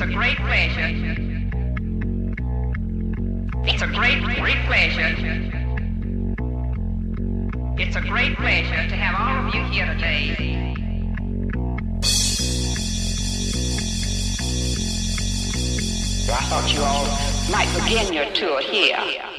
It's a great pleasure. It's a great, great pleasure. It's a great pleasure to have all of you here today. I thought you all might begin your tour here.